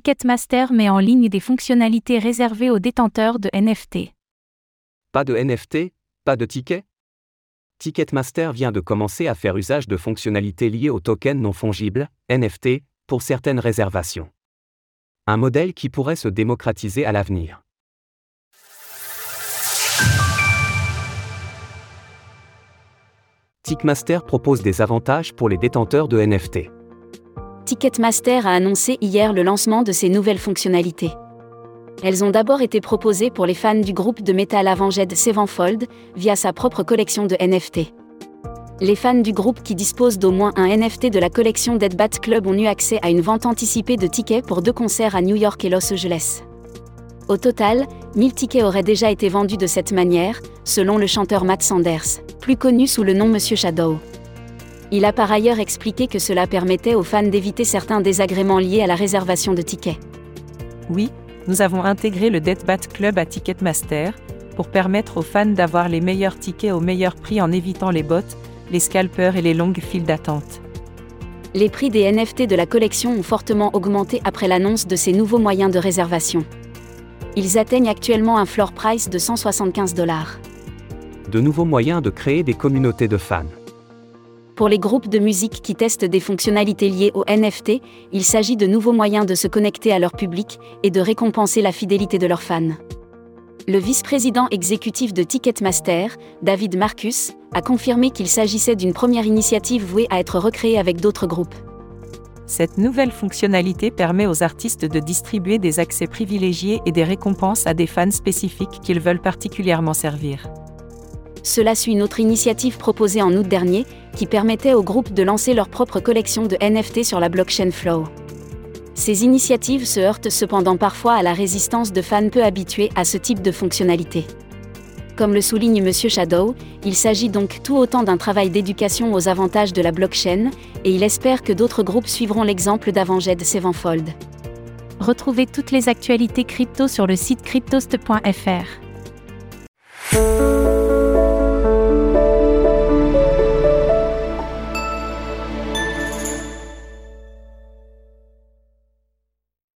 Ticketmaster met en ligne des fonctionnalités réservées aux détenteurs de NFT. Pas de NFT, pas de ticket Ticketmaster vient de commencer à faire usage de fonctionnalités liées aux tokens non fongibles, NFT, pour certaines réservations. Un modèle qui pourrait se démocratiser à l'avenir. Ticketmaster propose des avantages pour les détenteurs de NFT. Ticketmaster a annoncé hier le lancement de ces nouvelles fonctionnalités. Elles ont d'abord été proposées pour les fans du groupe de metal Avenged Sevenfold via sa propre collection de NFT. Les fans du groupe qui disposent d'au moins un NFT de la collection Dead Bat Club ont eu accès à une vente anticipée de tickets pour deux concerts à New York et Los Angeles. Au total, 1000 tickets auraient déjà été vendus de cette manière, selon le chanteur Matt Sanders, plus connu sous le nom Monsieur Shadow. Il a par ailleurs expliqué que cela permettait aux fans d'éviter certains désagréments liés à la réservation de tickets. Oui, nous avons intégré le Dead Bat Club à Ticketmaster, pour permettre aux fans d'avoir les meilleurs tickets au meilleur prix en évitant les bots, les scalpers et les longues files d'attente. Les prix des NFT de la collection ont fortement augmenté après l'annonce de ces nouveaux moyens de réservation. Ils atteignent actuellement un floor price de 175 dollars. De nouveaux moyens de créer des communautés de fans. Pour les groupes de musique qui testent des fonctionnalités liées aux NFT, il s'agit de nouveaux moyens de se connecter à leur public et de récompenser la fidélité de leurs fans. Le vice-président exécutif de Ticketmaster, David Marcus, a confirmé qu'il s'agissait d'une première initiative vouée à être recréée avec d'autres groupes. Cette nouvelle fonctionnalité permet aux artistes de distribuer des accès privilégiés et des récompenses à des fans spécifiques qu'ils veulent particulièrement servir. Cela suit une autre initiative proposée en août dernier, qui permettait aux groupes de lancer leur propre collection de NFT sur la blockchain Flow. Ces initiatives se heurtent cependant parfois à la résistance de fans peu habitués à ce type de fonctionnalité. Comme le souligne M. Shadow, il s'agit donc tout autant d'un travail d'éducation aux avantages de la blockchain, et il espère que d'autres groupes suivront l'exemple d'Avanged Sevenfold. Retrouvez toutes les actualités crypto sur le site cryptost.fr.